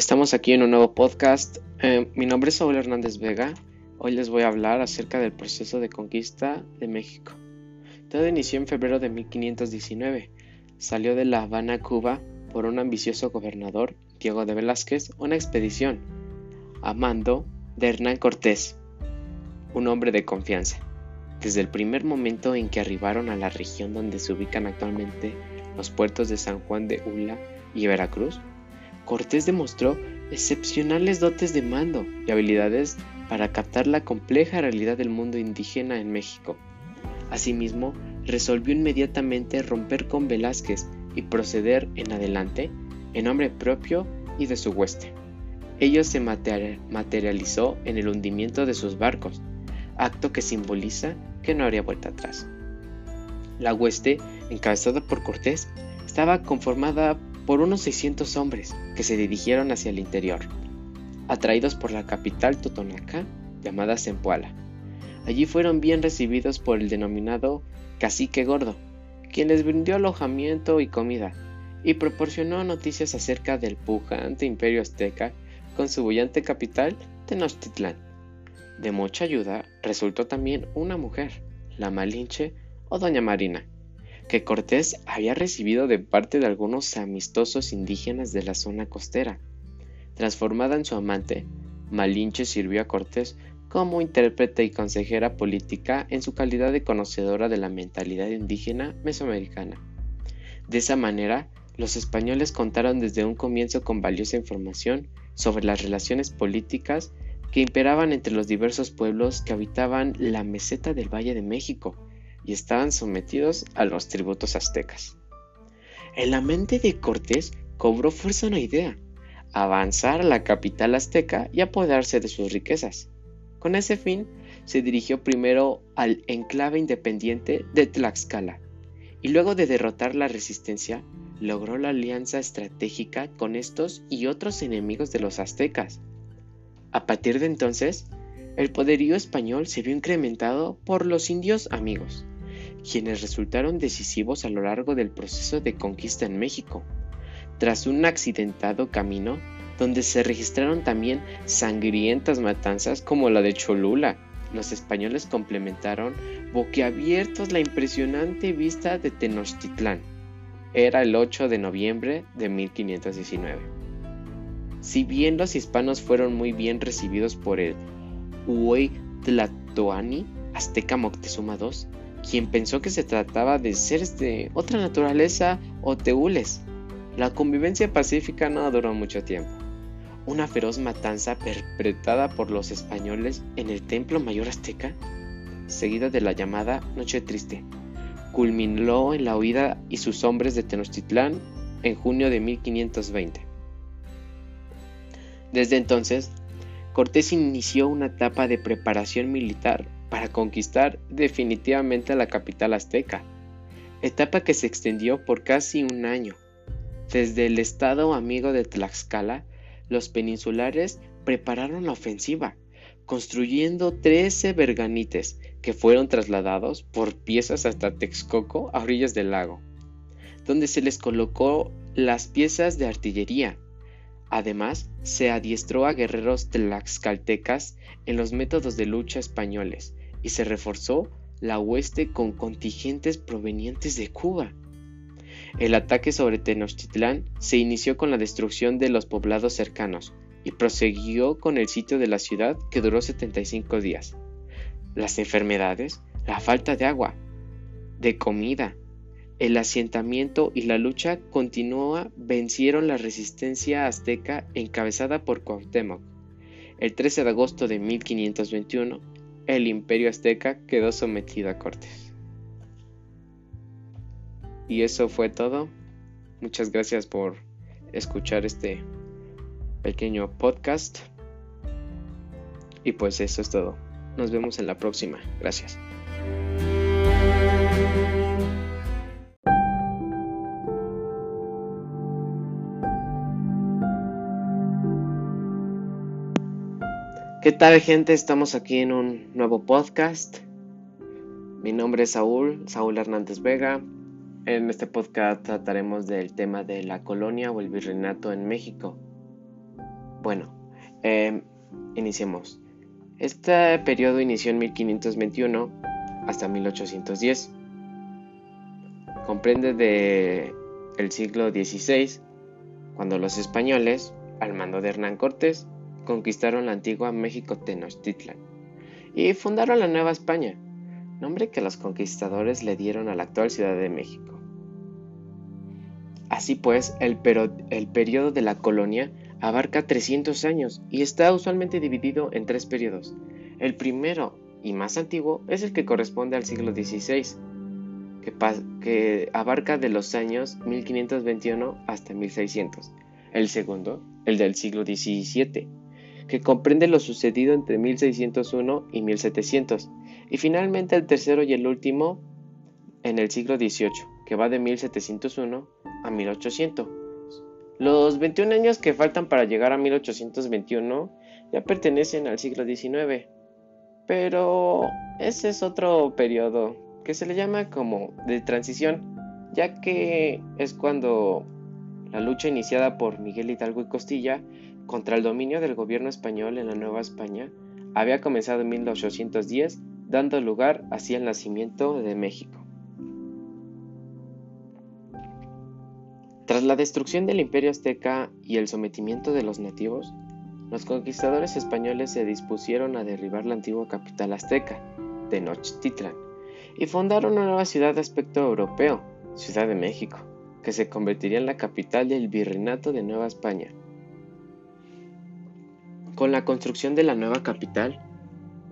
Estamos aquí en un nuevo podcast. Eh, mi nombre es Saúl Hernández Vega. Hoy les voy a hablar acerca del proceso de conquista de México. Todo inició en febrero de 1519. Salió de La Habana, Cuba, por un ambicioso gobernador, Diego de Velázquez, una expedición a mando de Hernán Cortés, un hombre de confianza. Desde el primer momento en que arribaron a la región donde se ubican actualmente los puertos de San Juan de Ula y Veracruz, Cortés demostró excepcionales dotes de mando y habilidades para captar la compleja realidad del mundo indígena en México. Asimismo, resolvió inmediatamente romper con Velázquez y proceder en adelante en nombre propio y de su hueste. Ello se materializó en el hundimiento de sus barcos, acto que simboliza que no habría vuelta atrás. La hueste, encabezada por Cortés, estaba conformada por unos 600 hombres que se dirigieron hacia el interior, atraídos por la capital totonaca llamada Zempoala. Allí fueron bien recibidos por el denominado Cacique Gordo, quien les brindó alojamiento y comida, y proporcionó noticias acerca del pujante imperio azteca con su bullante capital, Tenochtitlán. De mucha ayuda resultó también una mujer, la Malinche o Doña Marina, que Cortés había recibido de parte de algunos amistosos indígenas de la zona costera. Transformada en su amante, Malinche sirvió a Cortés como intérprete y consejera política en su calidad de conocedora de la mentalidad indígena mesoamericana. De esa manera, los españoles contaron desde un comienzo con valiosa información sobre las relaciones políticas que imperaban entre los diversos pueblos que habitaban la meseta del Valle de México, y estaban sometidos a los tributos aztecas. En la mente de Cortés cobró fuerza una idea, avanzar a la capital azteca y apoderarse de sus riquezas. Con ese fin, se dirigió primero al enclave independiente de Tlaxcala, y luego de derrotar la resistencia, logró la alianza estratégica con estos y otros enemigos de los aztecas. A partir de entonces, el poderío español se vio incrementado por los indios amigos, quienes resultaron decisivos a lo largo del proceso de conquista en México. Tras un accidentado camino, donde se registraron también sangrientas matanzas como la de Cholula, los españoles complementaron boquiabiertos la impresionante vista de Tenochtitlán. Era el 8 de noviembre de 1519. Si bien los hispanos fueron muy bien recibidos por el Huey Tlatoani, azteca Moctezuma II, quien pensó que se trataba de seres de otra naturaleza o teules. La convivencia pacífica no duró mucho tiempo. Una feroz matanza perpetrada por los españoles en el templo mayor azteca, seguida de la llamada Noche Triste, culminó en la huida y sus hombres de Tenochtitlán en junio de 1520. Desde entonces, Cortés inició una etapa de preparación militar para conquistar definitivamente la capital azteca, etapa que se extendió por casi un año. Desde el estado amigo de Tlaxcala, los peninsulares prepararon la ofensiva, construyendo 13 berganites que fueron trasladados por piezas hasta Texcoco a orillas del lago, donde se les colocó las piezas de artillería. Además, se adiestró a guerreros tlaxcaltecas en los métodos de lucha españoles y se reforzó la hueste con contingentes provenientes de Cuba. El ataque sobre Tenochtitlán se inició con la destrucción de los poblados cercanos y prosiguió con el sitio de la ciudad que duró 75 días. Las enfermedades, la falta de agua, de comida, el asentamiento y la lucha continua vencieron la resistencia azteca encabezada por Cuauhtémoc. El 13 de agosto de 1521, el imperio azteca quedó sometido a Cortés. Y eso fue todo. Muchas gracias por escuchar este pequeño podcast. Y pues eso es todo. Nos vemos en la próxima. Gracias. ¿Qué tal gente? Estamos aquí en un nuevo podcast. Mi nombre es Saúl, Saúl Hernández Vega. En este podcast trataremos del tema de la colonia o el virreinato en México. Bueno, em, iniciemos. Este periodo inició en 1521 hasta 1810. Comprende de el siglo XVI, cuando los españoles, al mando de Hernán Cortés, conquistaron la antigua México Tenochtitlan y fundaron la Nueva España, nombre que los conquistadores le dieron a la actual Ciudad de México. Así pues, el, el periodo de la colonia abarca 300 años y está usualmente dividido en tres periodos. El primero y más antiguo es el que corresponde al siglo XVI, que, que, abarca de los años 1521 hasta 1600. El segundo, el del siglo XVII, que comprende lo sucedido entre 1601 y 1700. Y finalmente el tercero y el último en el siglo XVIII, que va de 1701 a 1800 los 21 años que faltan para llegar a 1821 ya pertenecen al siglo XIX, pero ese es otro periodo que se le llama como de transición, ya que es cuando la lucha iniciada por Miguel Hidalgo y Costilla contra el dominio del gobierno español en la Nueva España había comenzado en 1810, dando lugar así al nacimiento de México. Tras la destrucción del imperio azteca y el sometimiento de los nativos, los conquistadores españoles se dispusieron a derribar la antigua capital azteca, Tenochtitlan, y fundaron una nueva ciudad de aspecto europeo, Ciudad de México, que se convertiría en la capital del virreinato de Nueva España. Con la construcción de la nueva capital,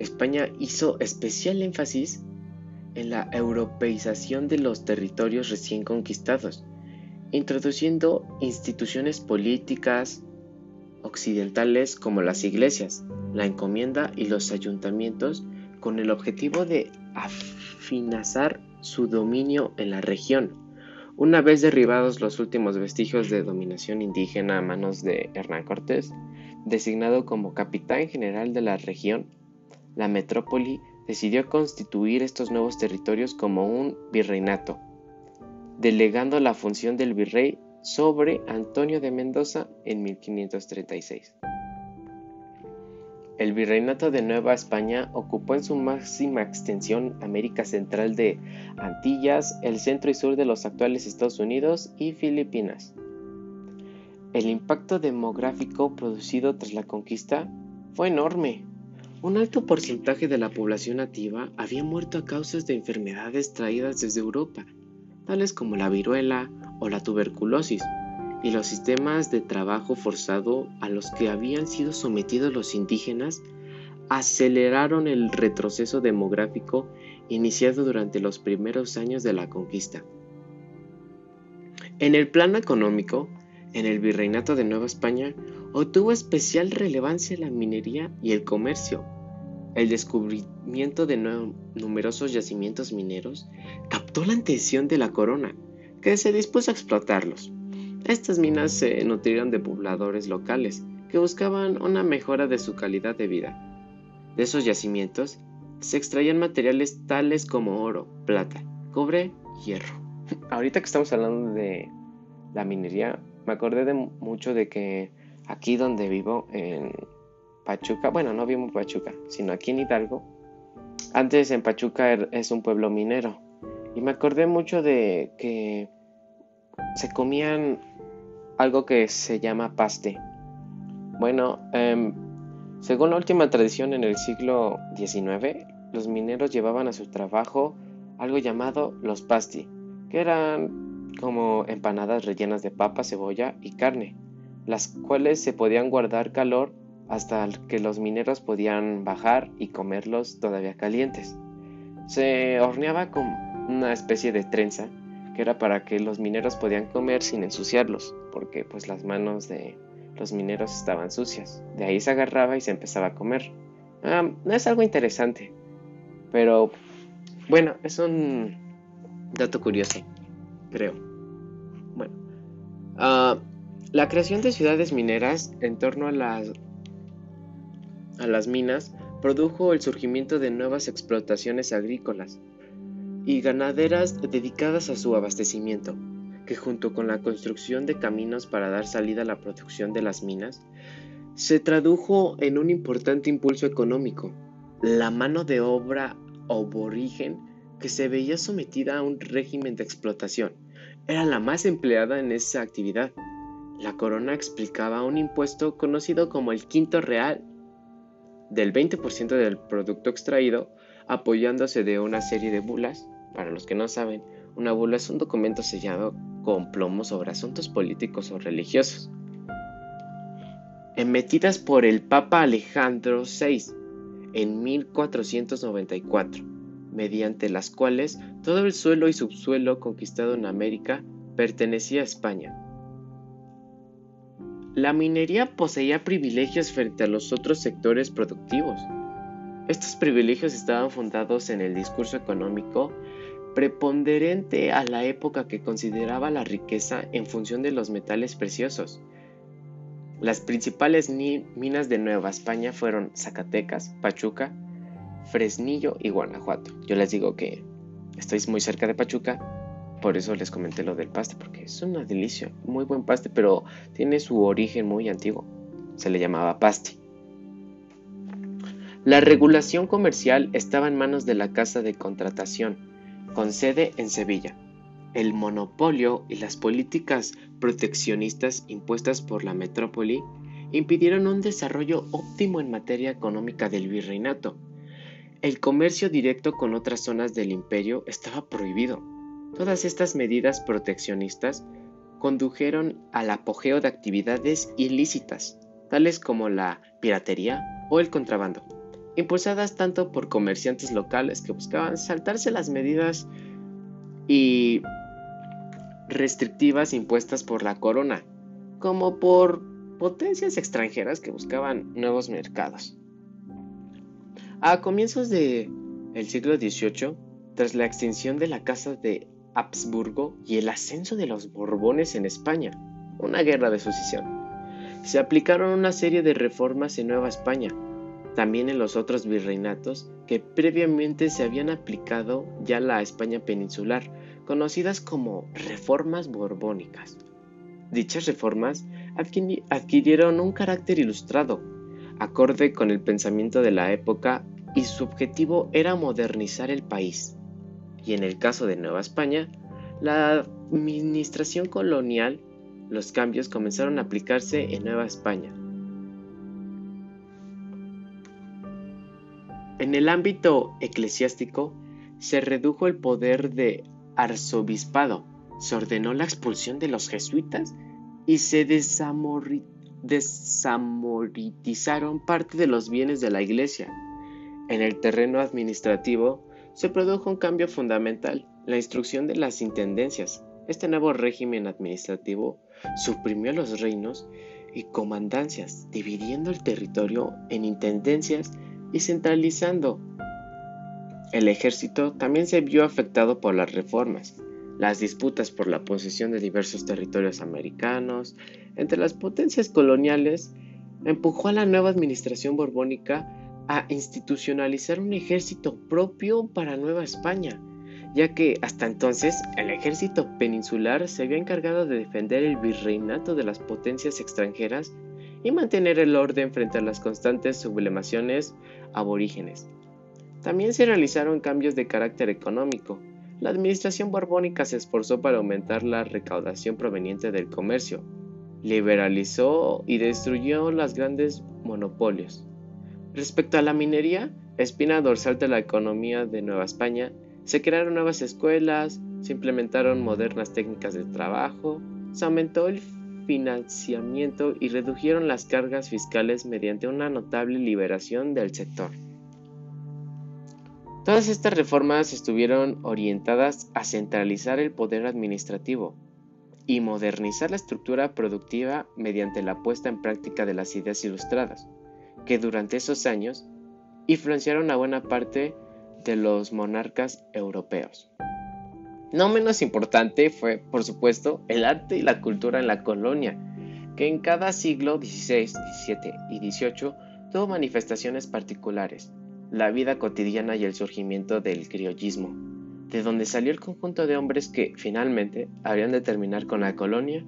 España hizo especial énfasis en la europeización de los territorios recién conquistados, introduciendo instituciones políticas occidentales como las iglesias, la encomienda y los ayuntamientos con el objetivo de afinazar su dominio en la región. Una vez derribados los últimos vestigios de dominación indígena a manos de Hernán Cortés, designado como capitán general de la región, la metrópoli decidió constituir estos nuevos territorios como un virreinato, delegando la función del virrey sobre Antonio de Mendoza en 1536. El virreinato de Nueva España ocupó en su máxima extensión América Central de Antillas, el centro y sur de los actuales Estados Unidos y Filipinas. El impacto demográfico producido tras la conquista fue enorme. Un alto porcentaje de la población nativa había muerto a causa de enfermedades traídas desde Europa tales como la viruela o la tuberculosis, y los sistemas de trabajo forzado a los que habían sido sometidos los indígenas aceleraron el retroceso demográfico iniciado durante los primeros años de la conquista. En el plano económico, en el virreinato de Nueva España obtuvo especial relevancia la minería y el comercio, el descubrimiento de numerosos yacimientos mineros captó la atención de la corona, que se dispuso a explotarlos. Estas minas se nutrieron de pobladores locales que buscaban una mejora de su calidad de vida. De esos yacimientos se extraían materiales tales como oro, plata, cobre, hierro. Ahorita que estamos hablando de la minería, me acordé de mucho de que aquí donde vivo, en Pachuca, bueno, no vimos Pachuca, sino aquí en Hidalgo. Antes en Pachuca er, es un pueblo minero. Y me acordé mucho de que se comían algo que se llama paste. Bueno, em, según la última tradición en el siglo XIX, los mineros llevaban a su trabajo algo llamado los pasti, que eran como empanadas rellenas de papa, cebolla y carne, las cuales se podían guardar calor hasta que los mineros podían bajar y comerlos todavía calientes. Se horneaba con una especie de trenza que era para que los mineros podían comer sin ensuciarlos, porque pues las manos de los mineros estaban sucias. De ahí se agarraba y se empezaba a comer. Ah, es algo interesante, pero bueno, es un dato curioso, creo. Ah, la creación de ciudades mineras en torno a las a las minas produjo el surgimiento de nuevas explotaciones agrícolas y ganaderas dedicadas a su abastecimiento, que junto con la construcción de caminos para dar salida a la producción de las minas, se tradujo en un importante impulso económico. La mano de obra aborigen que se veía sometida a un régimen de explotación era la más empleada en esa actividad. La corona explicaba un impuesto conocido como el quinto real del 20% del producto extraído, apoyándose de una serie de bulas. Para los que no saben, una bula es un documento sellado con plomo sobre asuntos políticos o religiosos, emitidas por el Papa Alejandro VI en 1494, mediante las cuales todo el suelo y subsuelo conquistado en América pertenecía a España. La minería poseía privilegios frente a los otros sectores productivos. Estos privilegios estaban fundados en el discurso económico preponderante a la época que consideraba la riqueza en función de los metales preciosos. Las principales minas de Nueva España fueron Zacatecas, Pachuca, Fresnillo y Guanajuato. Yo les digo que estoy muy cerca de Pachuca, por eso les comenté lo del paste, porque es una delicia, muy buen paste, pero tiene su origen muy antiguo. Se le llamaba paste. La regulación comercial estaba en manos de la Casa de Contratación, con sede en Sevilla. El monopolio y las políticas proteccionistas impuestas por la metrópoli impidieron un desarrollo óptimo en materia económica del virreinato. El comercio directo con otras zonas del imperio estaba prohibido. Todas estas medidas proteccionistas condujeron al apogeo de actividades ilícitas, tales como la piratería o el contrabando impulsadas tanto por comerciantes locales que buscaban saltarse las medidas y restrictivas impuestas por la corona, como por potencias extranjeras que buscaban nuevos mercados. A comienzos del siglo XVIII, tras la extinción de la Casa de Habsburgo y el ascenso de los Borbones en España, una guerra de sucesión, se aplicaron una serie de reformas en Nueva España, también en los otros virreinatos que previamente se habían aplicado ya la España peninsular, conocidas como reformas borbónicas. Dichas reformas adquirieron un carácter ilustrado, acorde con el pensamiento de la época y su objetivo era modernizar el país. Y en el caso de Nueva España, la administración colonial, los cambios comenzaron a aplicarse en Nueva España, En el ámbito eclesiástico se redujo el poder de arzobispado, se ordenó la expulsión de los jesuitas y se desamoritizaron parte de los bienes de la iglesia. En el terreno administrativo se produjo un cambio fundamental, la instrucción de las intendencias. Este nuevo régimen administrativo suprimió los reinos y comandancias, dividiendo el territorio en intendencias y centralizando. El ejército también se vio afectado por las reformas, las disputas por la posesión de diversos territorios americanos entre las potencias coloniales empujó a la nueva administración borbónica a institucionalizar un ejército propio para Nueva España, ya que hasta entonces el ejército peninsular se había encargado de defender el virreinato de las potencias extranjeras y mantener el orden frente a las constantes sublimaciones aborígenes. También se realizaron cambios de carácter económico. La administración borbónica se esforzó para aumentar la recaudación proveniente del comercio, liberalizó y destruyó los grandes monopolios. Respecto a la minería, espina dorsal de la economía de Nueva España, se crearon nuevas escuelas, se implementaron modernas técnicas de trabajo, se aumentó el financiamiento y redujeron las cargas fiscales mediante una notable liberación del sector. Todas estas reformas estuvieron orientadas a centralizar el poder administrativo y modernizar la estructura productiva mediante la puesta en práctica de las ideas ilustradas, que durante esos años influenciaron a buena parte de los monarcas europeos. No menos importante fue, por supuesto, el arte y la cultura en la colonia, que en cada siglo XVI, XVII y XVIII tuvo manifestaciones particulares, la vida cotidiana y el surgimiento del criollismo, de donde salió el conjunto de hombres que, finalmente, habrían de terminar con la colonia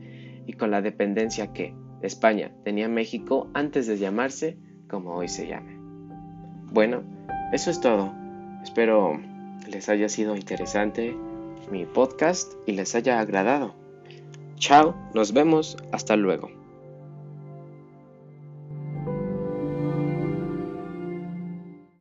y con la dependencia que, España tenía México antes de llamarse como hoy se llama. Bueno, eso es todo. Espero les haya sido interesante mi podcast y les haya agradado. Chao, nos vemos, hasta luego.